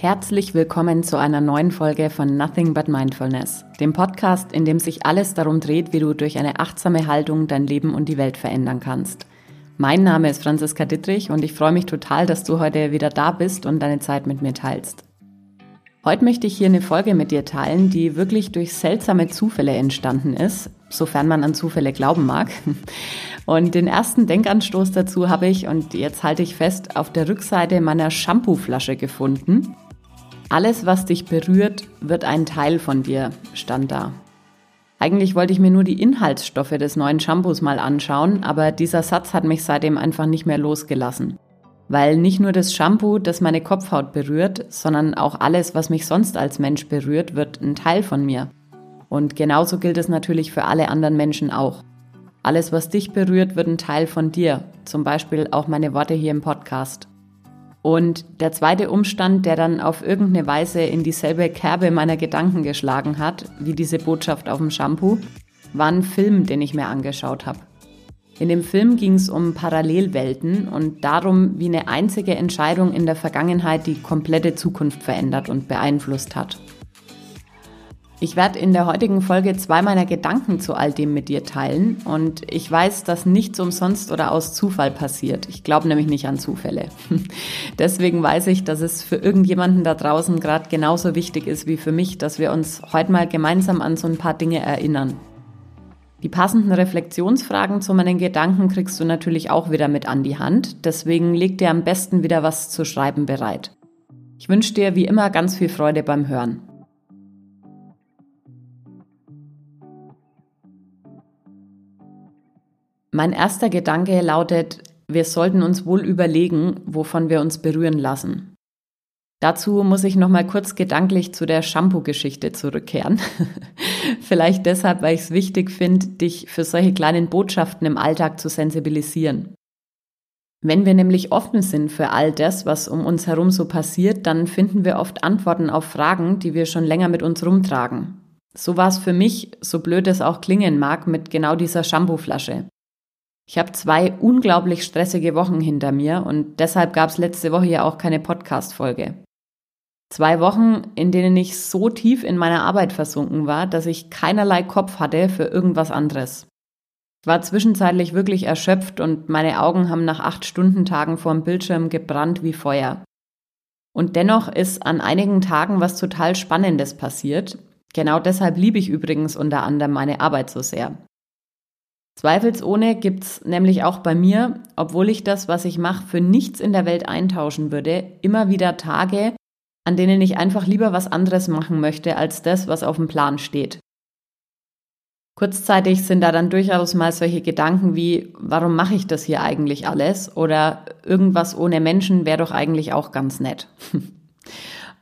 Herzlich willkommen zu einer neuen Folge von Nothing But Mindfulness, dem Podcast, in dem sich alles darum dreht, wie du durch eine achtsame Haltung dein Leben und die Welt verändern kannst. Mein Name ist Franziska Dittrich und ich freue mich total, dass du heute wieder da bist und deine Zeit mit mir teilst. Heute möchte ich hier eine Folge mit dir teilen, die wirklich durch seltsame Zufälle entstanden ist, sofern man an Zufälle glauben mag. Und den ersten Denkanstoß dazu habe ich, und jetzt halte ich fest, auf der Rückseite meiner Shampooflasche gefunden. Alles, was dich berührt, wird ein Teil von dir, stand da. Eigentlich wollte ich mir nur die Inhaltsstoffe des neuen Shampoos mal anschauen, aber dieser Satz hat mich seitdem einfach nicht mehr losgelassen. Weil nicht nur das Shampoo, das meine Kopfhaut berührt, sondern auch alles, was mich sonst als Mensch berührt, wird ein Teil von mir. Und genauso gilt es natürlich für alle anderen Menschen auch. Alles, was dich berührt, wird ein Teil von dir, zum Beispiel auch meine Worte hier im Podcast. Und der zweite Umstand, der dann auf irgendeine Weise in dieselbe Kerbe meiner Gedanken geschlagen hat, wie diese Botschaft auf dem Shampoo, war ein Film, den ich mir angeschaut habe. In dem Film ging es um Parallelwelten und darum, wie eine einzige Entscheidung in der Vergangenheit die komplette Zukunft verändert und beeinflusst hat. Ich werde in der heutigen Folge zwei meiner Gedanken zu all dem mit dir teilen und ich weiß, dass nichts umsonst oder aus Zufall passiert. Ich glaube nämlich nicht an Zufälle. Deswegen weiß ich, dass es für irgendjemanden da draußen gerade genauso wichtig ist wie für mich, dass wir uns heute mal gemeinsam an so ein paar Dinge erinnern. Die passenden Reflexionsfragen zu meinen Gedanken kriegst du natürlich auch wieder mit an die Hand, deswegen leg dir am besten wieder was zu schreiben bereit. Ich wünsche dir wie immer ganz viel Freude beim Hören. Mein erster Gedanke lautet, wir sollten uns wohl überlegen, wovon wir uns berühren lassen. Dazu muss ich noch mal kurz gedanklich zu der Shampoo-Geschichte zurückkehren. Vielleicht deshalb, weil ich es wichtig finde, dich für solche kleinen Botschaften im Alltag zu sensibilisieren. Wenn wir nämlich offen sind für all das, was um uns herum so passiert, dann finden wir oft Antworten auf Fragen, die wir schon länger mit uns rumtragen. So war es für mich, so blöd es auch klingen mag, mit genau dieser Shampooflasche. Ich habe zwei unglaublich stressige Wochen hinter mir und deshalb gab es letzte Woche ja auch keine Podcast-Folge. Zwei Wochen, in denen ich so tief in meiner Arbeit versunken war, dass ich keinerlei Kopf hatte für irgendwas anderes. Ich war zwischenzeitlich wirklich erschöpft und meine Augen haben nach acht Stunden Tagen vorm Bildschirm gebrannt wie Feuer. Und dennoch ist an einigen Tagen was total Spannendes passiert. Genau deshalb liebe ich übrigens unter anderem meine Arbeit so sehr. Zweifelsohne gibt's nämlich auch bei mir, obwohl ich das, was ich mache, für nichts in der Welt eintauschen würde, immer wieder Tage, an denen ich einfach lieber was anderes machen möchte als das, was auf dem Plan steht. Kurzzeitig sind da dann durchaus mal solche Gedanken wie, warum mache ich das hier eigentlich alles? Oder irgendwas ohne Menschen wäre doch eigentlich auch ganz nett.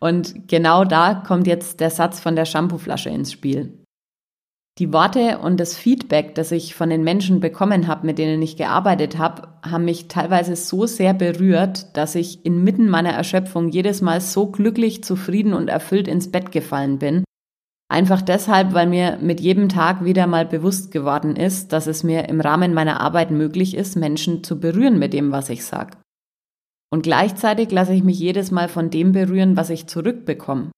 Und genau da kommt jetzt der Satz von der Shampooflasche ins Spiel. Die Worte und das Feedback, das ich von den Menschen bekommen habe, mit denen ich gearbeitet habe, haben mich teilweise so sehr berührt, dass ich inmitten meiner Erschöpfung jedes Mal so glücklich, zufrieden und erfüllt ins Bett gefallen bin. Einfach deshalb, weil mir mit jedem Tag wieder mal bewusst geworden ist, dass es mir im Rahmen meiner Arbeit möglich ist, Menschen zu berühren mit dem, was ich sage. Und gleichzeitig lasse ich mich jedes Mal von dem berühren, was ich zurückbekomme.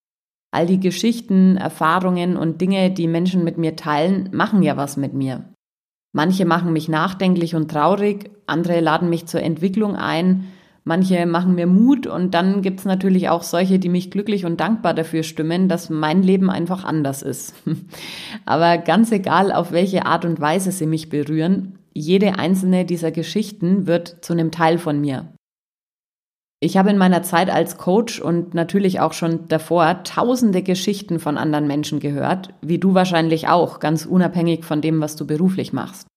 All die Geschichten, Erfahrungen und Dinge, die Menschen mit mir teilen, machen ja was mit mir. Manche machen mich nachdenklich und traurig, andere laden mich zur Entwicklung ein, manche machen mir Mut und dann gibt's natürlich auch solche, die mich glücklich und dankbar dafür stimmen, dass mein Leben einfach anders ist. Aber ganz egal, auf welche Art und Weise sie mich berühren, jede einzelne dieser Geschichten wird zu einem Teil von mir. Ich habe in meiner Zeit als Coach und natürlich auch schon davor tausende Geschichten von anderen Menschen gehört, wie du wahrscheinlich auch, ganz unabhängig von dem, was du beruflich machst.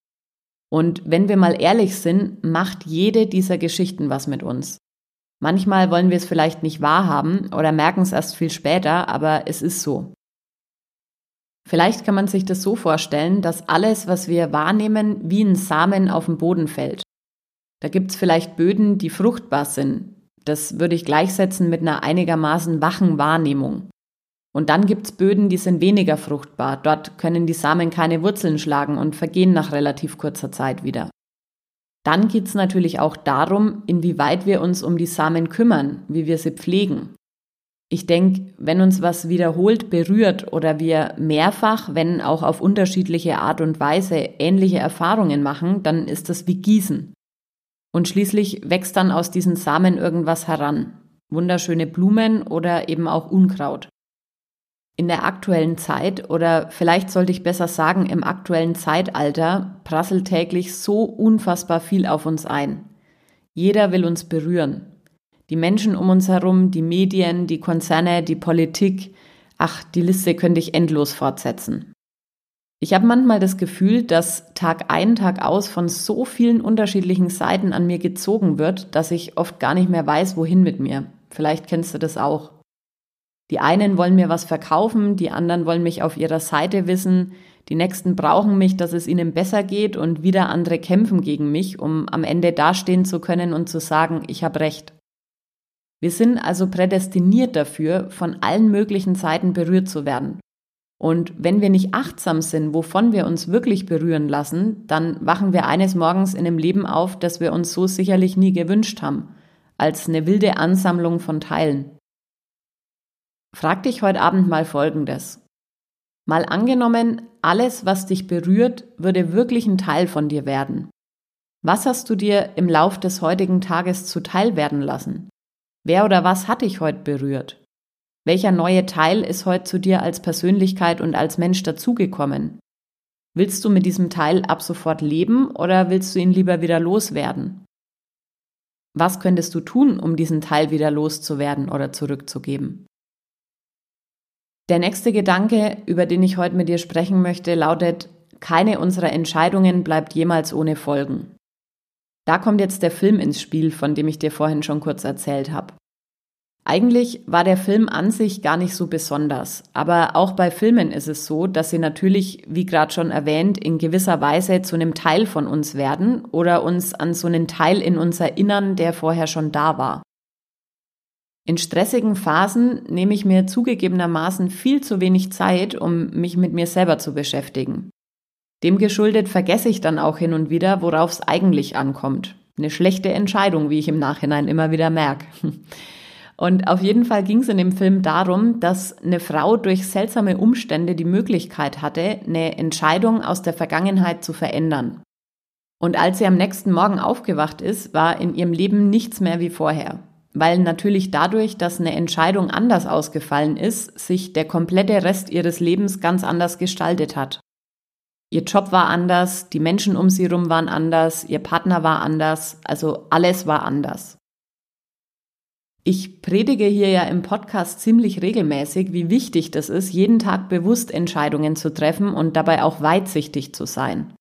Und wenn wir mal ehrlich sind, macht jede dieser Geschichten was mit uns. Manchmal wollen wir es vielleicht nicht wahrhaben oder merken es erst viel später, aber es ist so. Vielleicht kann man sich das so vorstellen, dass alles, was wir wahrnehmen, wie ein Samen auf den Boden fällt. Da gibt's vielleicht Böden, die fruchtbar sind, das würde ich gleichsetzen mit einer einigermaßen wachen Wahrnehmung. Und dann gibt's Böden, die sind weniger fruchtbar. Dort können die Samen keine Wurzeln schlagen und vergehen nach relativ kurzer Zeit wieder. Dann geht's natürlich auch darum, inwieweit wir uns um die Samen kümmern, wie wir sie pflegen. Ich denke, wenn uns was wiederholt berührt oder wir mehrfach, wenn auch auf unterschiedliche Art und Weise, ähnliche Erfahrungen machen, dann ist das wie Gießen. Und schließlich wächst dann aus diesen Samen irgendwas heran. Wunderschöne Blumen oder eben auch Unkraut. In der aktuellen Zeit oder vielleicht sollte ich besser sagen im aktuellen Zeitalter prasselt täglich so unfassbar viel auf uns ein. Jeder will uns berühren. Die Menschen um uns herum, die Medien, die Konzerne, die Politik. Ach, die Liste könnte ich endlos fortsetzen. Ich habe manchmal das Gefühl, dass Tag ein, Tag aus von so vielen unterschiedlichen Seiten an mir gezogen wird, dass ich oft gar nicht mehr weiß, wohin mit mir. Vielleicht kennst du das auch. Die einen wollen mir was verkaufen, die anderen wollen mich auf ihrer Seite wissen, die nächsten brauchen mich, dass es ihnen besser geht und wieder andere kämpfen gegen mich, um am Ende dastehen zu können und zu sagen, ich habe recht. Wir sind also prädestiniert dafür, von allen möglichen Seiten berührt zu werden. Und wenn wir nicht achtsam sind, wovon wir uns wirklich berühren lassen, dann wachen wir eines Morgens in einem Leben auf, das wir uns so sicherlich nie gewünscht haben, als eine wilde Ansammlung von Teilen. Frag dich heute Abend mal Folgendes. Mal angenommen, alles, was dich berührt, würde wirklich ein Teil von dir werden. Was hast du dir im Lauf des heutigen Tages zuteil werden lassen? Wer oder was hat dich heute berührt? Welcher neue Teil ist heute zu dir als Persönlichkeit und als Mensch dazugekommen? Willst du mit diesem Teil ab sofort leben oder willst du ihn lieber wieder loswerden? Was könntest du tun, um diesen Teil wieder loszuwerden oder zurückzugeben? Der nächste Gedanke, über den ich heute mit dir sprechen möchte, lautet, keine unserer Entscheidungen bleibt jemals ohne Folgen. Da kommt jetzt der Film ins Spiel, von dem ich dir vorhin schon kurz erzählt habe. Eigentlich war der Film an sich gar nicht so besonders, aber auch bei Filmen ist es so, dass sie natürlich, wie gerade schon erwähnt, in gewisser Weise zu einem Teil von uns werden oder uns an so einen Teil in uns erinnern, der vorher schon da war. In stressigen Phasen nehme ich mir zugegebenermaßen viel zu wenig Zeit, um mich mit mir selber zu beschäftigen. Dem geschuldet vergesse ich dann auch hin und wieder, worauf es eigentlich ankommt. Eine schlechte Entscheidung, wie ich im Nachhinein immer wieder merke. Und auf jeden Fall ging es in dem Film darum, dass eine Frau durch seltsame Umstände die Möglichkeit hatte, eine Entscheidung aus der Vergangenheit zu verändern. Und als sie am nächsten Morgen aufgewacht ist, war in ihrem Leben nichts mehr wie vorher. Weil natürlich dadurch, dass eine Entscheidung anders ausgefallen ist, sich der komplette Rest ihres Lebens ganz anders gestaltet hat. Ihr Job war anders, die Menschen um sie herum waren anders, ihr Partner war anders, also alles war anders. Ich predige hier ja im Podcast ziemlich regelmäßig, wie wichtig das ist, jeden Tag bewusst Entscheidungen zu treffen und dabei auch weitsichtig zu sein.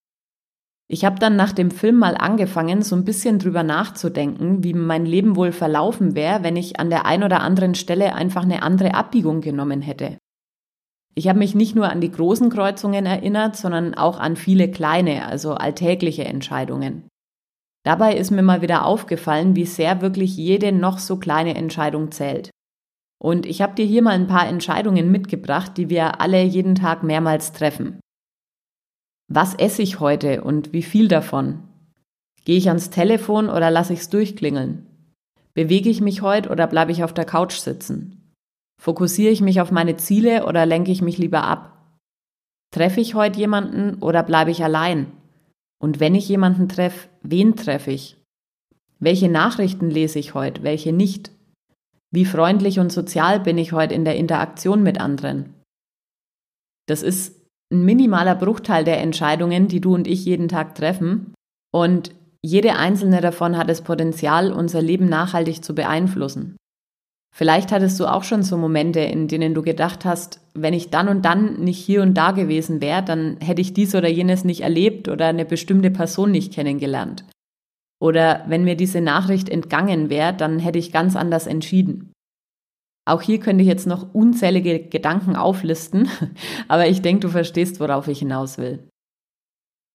Ich habe dann nach dem Film mal angefangen, so ein bisschen drüber nachzudenken, wie mein Leben wohl verlaufen wäre, wenn ich an der ein oder anderen Stelle einfach eine andere Abbiegung genommen hätte. Ich habe mich nicht nur an die großen Kreuzungen erinnert, sondern auch an viele kleine, also alltägliche Entscheidungen. Dabei ist mir mal wieder aufgefallen, wie sehr wirklich jede noch so kleine Entscheidung zählt. Und ich habe dir hier mal ein paar Entscheidungen mitgebracht, die wir alle jeden Tag mehrmals treffen. Was esse ich heute und wie viel davon? Gehe ich ans Telefon oder lasse ich es durchklingeln? Bewege ich mich heute oder bleibe ich auf der Couch sitzen? Fokussiere ich mich auf meine Ziele oder lenke ich mich lieber ab? Treffe ich heute jemanden oder bleibe ich allein? Und wenn ich jemanden treffe, wen treffe ich? Welche Nachrichten lese ich heute, welche nicht? Wie freundlich und sozial bin ich heute in der Interaktion mit anderen? Das ist ein minimaler Bruchteil der Entscheidungen, die du und ich jeden Tag treffen. Und jede einzelne davon hat das Potenzial, unser Leben nachhaltig zu beeinflussen. Vielleicht hattest du auch schon so Momente, in denen du gedacht hast, wenn ich dann und dann nicht hier und da gewesen wäre, dann hätte ich dies oder jenes nicht erlebt oder eine bestimmte Person nicht kennengelernt. Oder wenn mir diese Nachricht entgangen wäre, dann hätte ich ganz anders entschieden. Auch hier könnte ich jetzt noch unzählige Gedanken auflisten, aber ich denke, du verstehst, worauf ich hinaus will.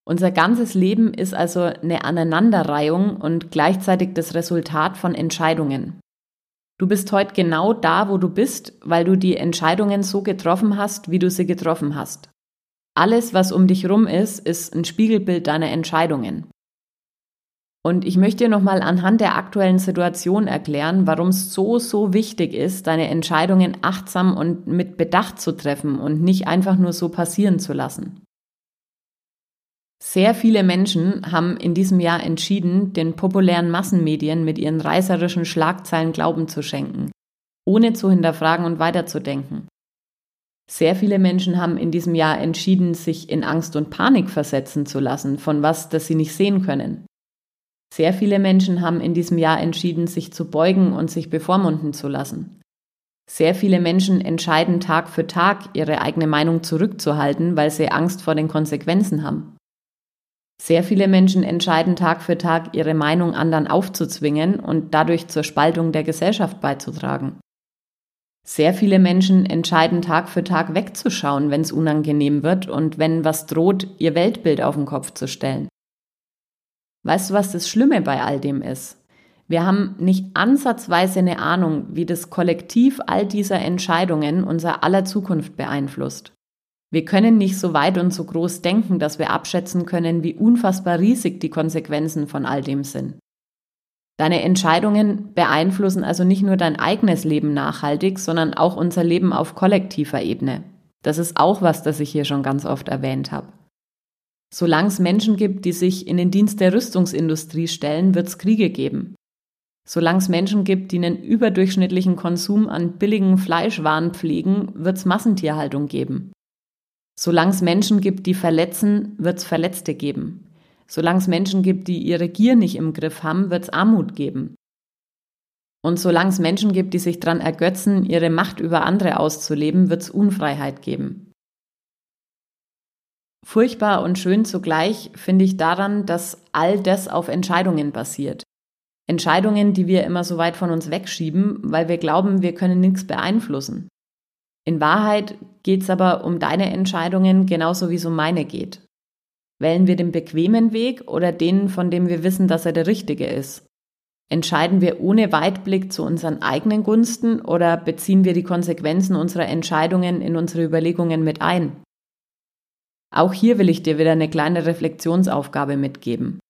Unser ganzes Leben ist also eine Aneinanderreihung und gleichzeitig das Resultat von Entscheidungen. Du bist heute genau da, wo du bist, weil du die Entscheidungen so getroffen hast, wie du sie getroffen hast. Alles, was um dich rum ist, ist ein Spiegelbild deiner Entscheidungen. Und ich möchte dir nochmal anhand der aktuellen Situation erklären, warum es so, so wichtig ist, deine Entscheidungen achtsam und mit Bedacht zu treffen und nicht einfach nur so passieren zu lassen. Sehr viele Menschen haben in diesem Jahr entschieden, den populären Massenmedien mit ihren reißerischen Schlagzeilen Glauben zu schenken, ohne zu hinterfragen und weiterzudenken. Sehr viele Menschen haben in diesem Jahr entschieden, sich in Angst und Panik versetzen zu lassen von was, das sie nicht sehen können. Sehr viele Menschen haben in diesem Jahr entschieden, sich zu beugen und sich bevormunden zu lassen. Sehr viele Menschen entscheiden Tag für Tag, ihre eigene Meinung zurückzuhalten, weil sie Angst vor den Konsequenzen haben. Sehr viele Menschen entscheiden Tag für Tag, ihre Meinung anderen aufzuzwingen und dadurch zur Spaltung der Gesellschaft beizutragen. Sehr viele Menschen entscheiden Tag für Tag wegzuschauen, wenn es unangenehm wird und wenn was droht, ihr Weltbild auf den Kopf zu stellen. Weißt du, was das Schlimme bei all dem ist? Wir haben nicht ansatzweise eine Ahnung, wie das Kollektiv all dieser Entscheidungen unser aller Zukunft beeinflusst. Wir können nicht so weit und so groß denken, dass wir abschätzen können, wie unfassbar riesig die Konsequenzen von all dem sind. Deine Entscheidungen beeinflussen also nicht nur dein eigenes Leben nachhaltig, sondern auch unser Leben auf kollektiver Ebene. Das ist auch was, das ich hier schon ganz oft erwähnt habe. Solange es Menschen gibt, die sich in den Dienst der Rüstungsindustrie stellen, wird es Kriege geben. Solange es Menschen gibt, die einen überdurchschnittlichen Konsum an billigen Fleischwaren pflegen, wird es Massentierhaltung geben. Solange es Menschen gibt, die verletzen, wird es Verletzte geben. Solange es Menschen gibt, die ihre Gier nicht im Griff haben, wird es Armut geben. Und solange es Menschen gibt, die sich daran ergötzen, ihre Macht über andere auszuleben, wird es Unfreiheit geben. Furchtbar und schön zugleich finde ich daran, dass all das auf Entscheidungen basiert. Entscheidungen, die wir immer so weit von uns wegschieben, weil wir glauben, wir können nichts beeinflussen. In Wahrheit geht es aber um deine Entscheidungen genauso wie es um meine geht. Wählen wir den bequemen Weg oder den, von dem wir wissen, dass er der richtige ist? Entscheiden wir ohne Weitblick zu unseren eigenen Gunsten oder beziehen wir die Konsequenzen unserer Entscheidungen in unsere Überlegungen mit ein? Auch hier will ich dir wieder eine kleine Reflexionsaufgabe mitgeben.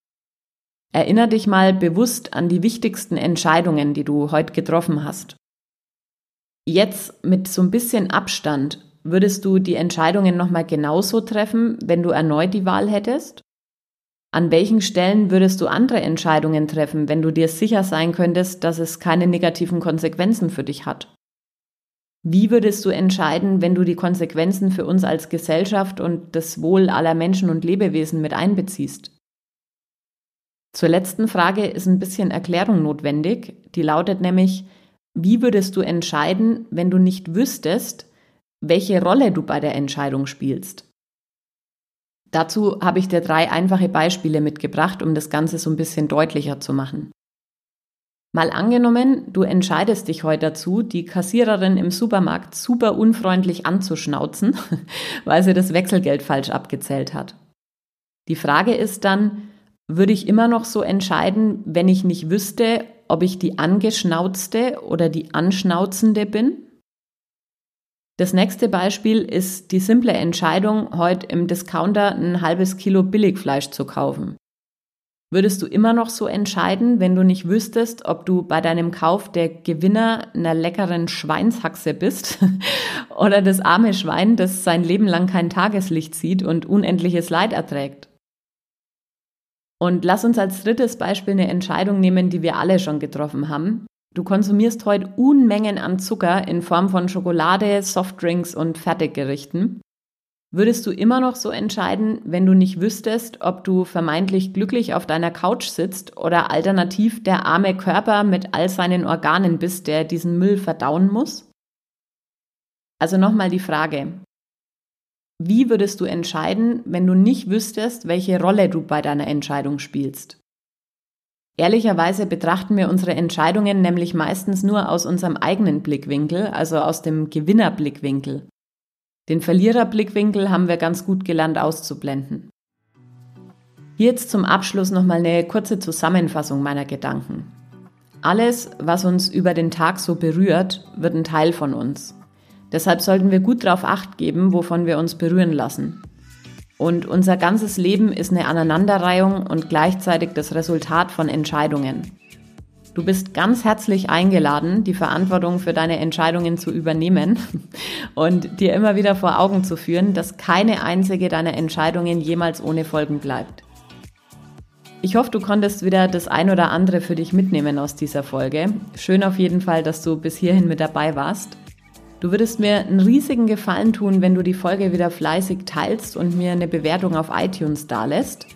Erinner dich mal bewusst an die wichtigsten Entscheidungen, die du heute getroffen hast. Jetzt mit so ein bisschen Abstand, würdest du die Entscheidungen nochmal genauso treffen, wenn du erneut die Wahl hättest? An welchen Stellen würdest du andere Entscheidungen treffen, wenn du dir sicher sein könntest, dass es keine negativen Konsequenzen für dich hat? Wie würdest du entscheiden, wenn du die Konsequenzen für uns als Gesellschaft und das Wohl aller Menschen und Lebewesen mit einbeziehst? Zur letzten Frage ist ein bisschen Erklärung notwendig. Die lautet nämlich, wie würdest du entscheiden, wenn du nicht wüsstest, welche Rolle du bei der Entscheidung spielst? Dazu habe ich dir drei einfache Beispiele mitgebracht, um das Ganze so ein bisschen deutlicher zu machen. Mal angenommen, du entscheidest dich heute dazu, die Kassiererin im Supermarkt super unfreundlich anzuschnauzen, weil sie das Wechselgeld falsch abgezählt hat. Die Frage ist dann, würde ich immer noch so entscheiden, wenn ich nicht wüsste, ob ich die angeschnauzte oder die anschnauzende bin? Das nächste Beispiel ist die simple Entscheidung, heute im Discounter ein halbes Kilo Billigfleisch zu kaufen. Würdest du immer noch so entscheiden, wenn du nicht wüsstest, ob du bei deinem Kauf der Gewinner einer leckeren Schweinshaxe bist oder das arme Schwein, das sein Leben lang kein Tageslicht sieht und unendliches Leid erträgt? Und lass uns als drittes Beispiel eine Entscheidung nehmen, die wir alle schon getroffen haben. Du konsumierst heute Unmengen an Zucker in Form von Schokolade, Softdrinks und Fertiggerichten. Würdest du immer noch so entscheiden, wenn du nicht wüsstest, ob du vermeintlich glücklich auf deiner Couch sitzt oder alternativ der arme Körper mit all seinen Organen bist, der diesen Müll verdauen muss? Also nochmal die Frage, wie würdest du entscheiden, wenn du nicht wüsstest, welche Rolle du bei deiner Entscheidung spielst? Ehrlicherweise betrachten wir unsere Entscheidungen nämlich meistens nur aus unserem eigenen Blickwinkel, also aus dem Gewinnerblickwinkel. Den Verliererblickwinkel haben wir ganz gut gelernt auszublenden. Hier jetzt zum Abschluss nochmal eine kurze Zusammenfassung meiner Gedanken. Alles, was uns über den Tag so berührt, wird ein Teil von uns. Deshalb sollten wir gut darauf acht geben, wovon wir uns berühren lassen. Und unser ganzes Leben ist eine Aneinanderreihung und gleichzeitig das Resultat von Entscheidungen. Du bist ganz herzlich eingeladen, die Verantwortung für deine Entscheidungen zu übernehmen und dir immer wieder vor Augen zu führen, dass keine einzige deiner Entscheidungen jemals ohne Folgen bleibt. Ich hoffe, du konntest wieder das ein oder andere für dich mitnehmen aus dieser Folge. Schön auf jeden Fall, dass du bis hierhin mit dabei warst. Du würdest mir einen riesigen Gefallen tun, wenn du die Folge wieder fleißig teilst und mir eine Bewertung auf iTunes dalässt.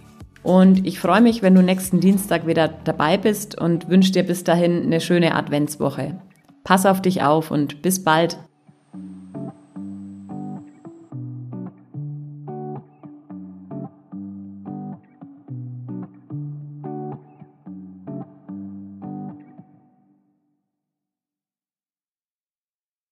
Und ich freue mich, wenn du nächsten Dienstag wieder dabei bist und wünsche dir bis dahin eine schöne Adventswoche. Pass auf dich auf und bis bald.